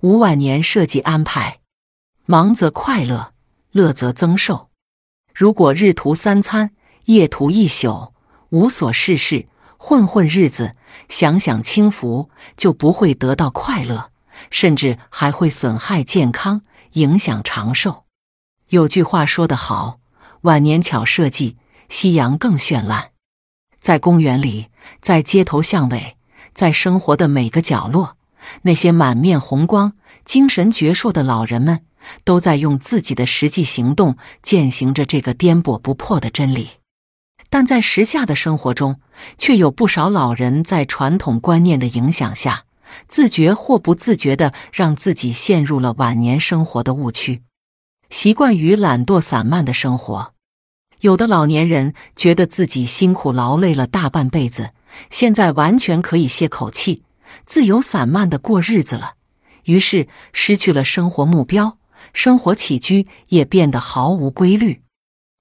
无晚年设计安排。忙则快乐，乐则增寿。如果日图三餐，夜图一宿，无所事事，混混日子，享享清福，就不会得到快乐，甚至还会损害健康，影响长寿。有句话说得好：“晚年巧设计，夕阳更绚烂。”在公园里，在街头巷尾，在生活的每个角落，那些满面红光、精神矍铄的老人们。都在用自己的实际行动践行着这个颠簸不破的真理，但在时下的生活中，却有不少老人在传统观念的影响下，自觉或不自觉的让自己陷入了晚年生活的误区，习惯于懒惰散漫的生活。有的老年人觉得自己辛苦劳累了大半辈子，现在完全可以歇口气，自由散漫的过日子了，于是失去了生活目标。生活起居也变得毫无规律，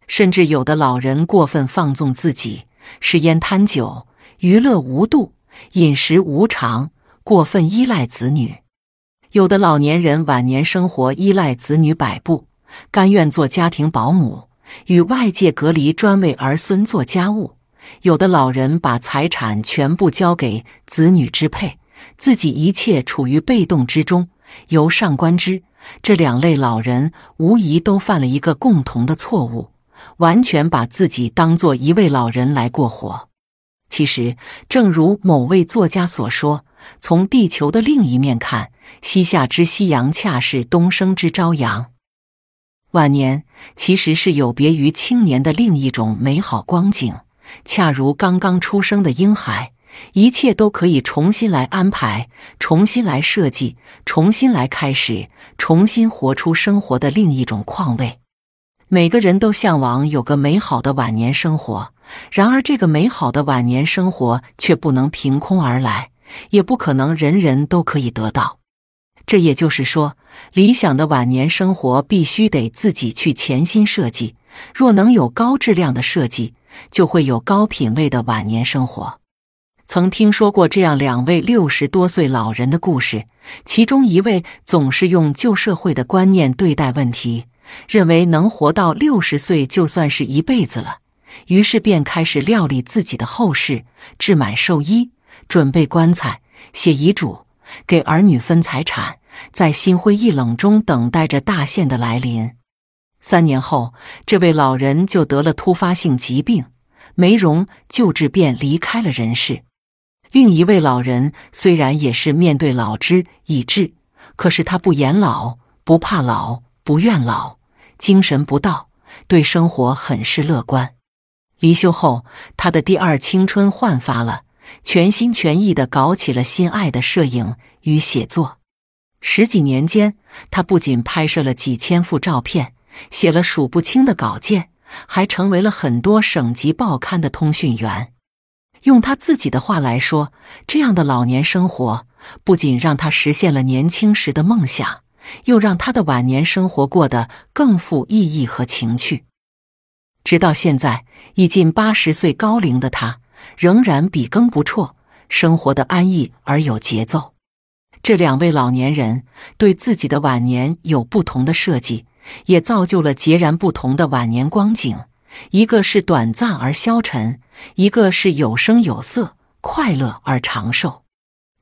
甚至有的老人过分放纵自己，食烟贪酒，娱乐无度，饮食无常，过分依赖子女。有的老年人晚年生活依赖子女摆布，甘愿做家庭保姆，与外界隔离，专为儿孙做家务。有的老人把财产全部交给子女支配，自己一切处于被动之中。由上观之。这两类老人无疑都犯了一个共同的错误，完全把自己当做一位老人来过活。其实，正如某位作家所说：“从地球的另一面看，西下之夕阳恰是东升之朝阳。晚年其实是有别于青年的另一种美好光景，恰如刚刚出生的婴孩。”一切都可以重新来安排，重新来设计，重新来开始，重新活出生活的另一种况味。每个人都向往有个美好的晚年生活，然而这个美好的晚年生活却不能凭空而来，也不可能人人都可以得到。这也就是说，理想的晚年生活必须得自己去潜心设计。若能有高质量的设计，就会有高品位的晚年生活。曾听说过这样两位六十多岁老人的故事，其中一位总是用旧社会的观念对待问题，认为能活到六十岁就算是一辈子了，于是便开始料理自己的后事，置满寿衣，准备棺材，写遗嘱，给儿女分财产，在心灰意冷中等待着大限的来临。三年后，这位老人就得了突发性疾病，没容救治便离开了人世。另一位老人虽然也是面对老之已至，可是他不言老，不怕老，不怨老，精神不倒，对生活很是乐观。离休后，他的第二青春焕发了，全心全意的搞起了心爱的摄影与写作。十几年间，他不仅拍摄了几千幅照片，写了数不清的稿件，还成为了很多省级报刊的通讯员。用他自己的话来说，这样的老年生活不仅让他实现了年轻时的梦想，又让他的晚年生活过得更富意义和情趣。直到现在，已近八十岁高龄的他，仍然笔耕不辍，生活的安逸而有节奏。这两位老年人对自己的晚年有不同的设计，也造就了截然不同的晚年光景。一个是短暂而消沉，一个是有声有色、快乐而长寿。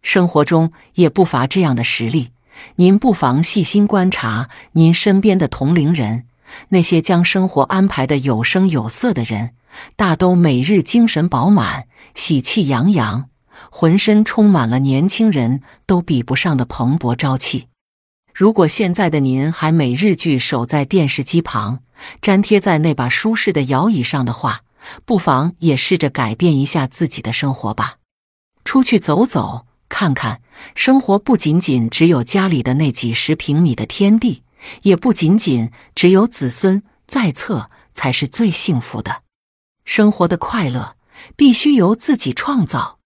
生活中也不乏这样的实例，您不妨细心观察您身边的同龄人，那些将生活安排的有声有色的人，大都每日精神饱满、喜气洋洋，浑身充满了年轻人都比不上的蓬勃朝气。如果现在的您还每日聚守在电视机旁，粘贴在那把舒适的摇椅上的话，不妨也试着改变一下自己的生活吧。出去走走，看看，生活不仅仅只有家里的那几十平米的天地，也不仅仅只有子孙在侧才是最幸福的。生活的快乐必须由自己创造。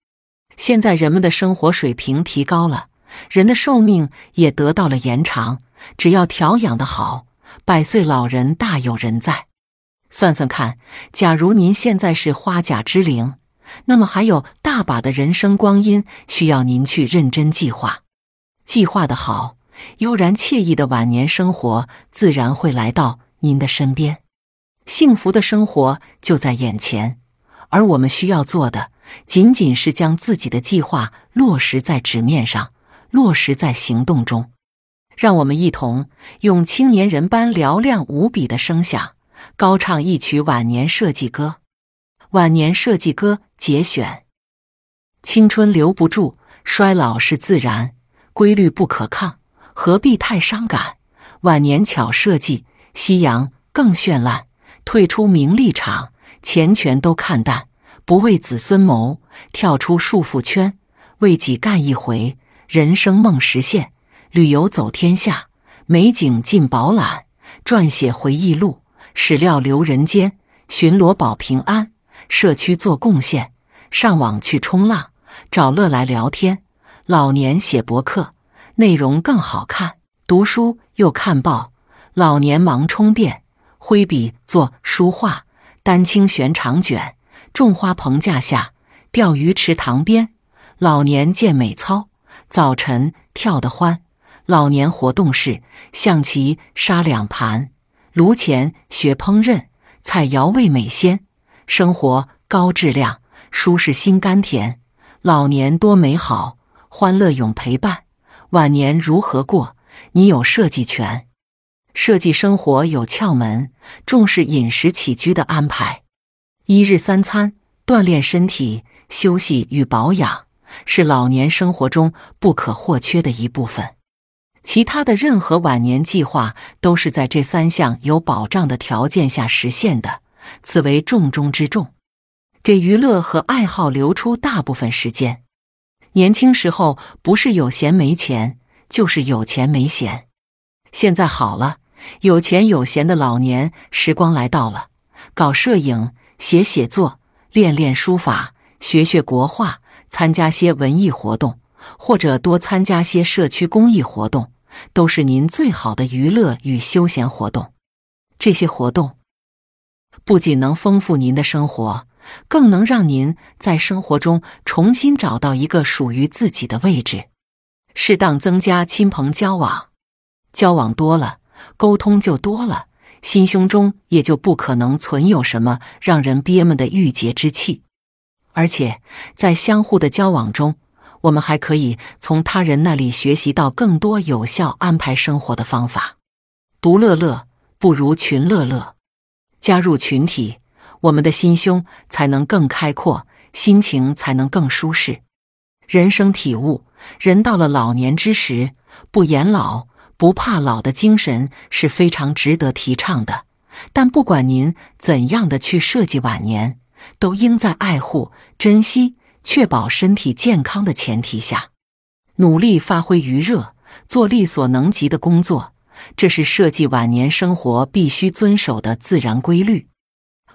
现在人们的生活水平提高了。人的寿命也得到了延长，只要调养的好，百岁老人大有人在。算算看，假如您现在是花甲之龄，那么还有大把的人生光阴需要您去认真计划。计划的好，悠然惬意的晚年生活自然会来到您的身边。幸福的生活就在眼前，而我们需要做的，仅仅是将自己的计划落实在纸面上，落实在行动中。让我们一同用青年人般嘹亮无比的声响，高唱一曲晚年设计歌。晚年设计歌节选：青春留不住，衰老是自然，规律不可抗，何必太伤感？晚年巧设计，夕阳更绚烂。退出名利场，钱权都看淡，不为子孙谋，跳出束缚圈，为己干一回，人生梦实现。旅游走天下，美景尽饱览，撰写回忆录，史料留人间。巡逻保平安，社区做贡献，上网去冲浪，找乐来聊天。老年写博客，内容更好看。读书又看报，老年忙充电。挥笔做书画，丹青悬长卷，种花棚架下，钓鱼池塘边。老年健美操，早晨跳得欢。老年活动是象棋杀两盘，炉前学烹饪，菜肴味美鲜。生活高质量，舒适心甘甜。老年多美好，欢乐永陪伴。晚年如何过？你有设计权。设计生活有窍门，重视饮食起居的安排。一日三餐，锻炼身体，休息与保养，是老年生活中不可或缺的一部分。其他的任何晚年计划，都是在这三项有保障的条件下实现的，此为重中之重。给娱乐和爱好留出大部分时间。年轻时候不是有闲没钱，就是有钱没闲。现在好了。有钱有闲的老年时光来到了，搞摄影、写写作、练练书法、学学国画，参加些文艺活动，或者多参加些社区公益活动，都是您最好的娱乐与休闲活动。这些活动不仅能丰富您的生活，更能让您在生活中重新找到一个属于自己的位置。适当增加亲朋交往，交往多了。沟通就多了，心胸中也就不可能存有什么让人憋闷的郁结之气。而且在相互的交往中，我们还可以从他人那里学习到更多有效安排生活的方法。独乐乐不如群乐乐，加入群体，我们的心胸才能更开阔，心情才能更舒适。人生体悟：人到了老年之时，不言老。不怕老的精神是非常值得提倡的，但不管您怎样的去设计晚年，都应在爱护、珍惜、确保身体健康的前提下，努力发挥余热，做力所能及的工作。这是设计晚年生活必须遵守的自然规律。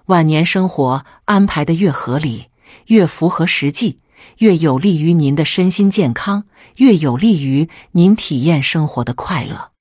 晚年生活安排的越合理，越符合实际。越有利于您的身心健康，越有利于您体验生活的快乐。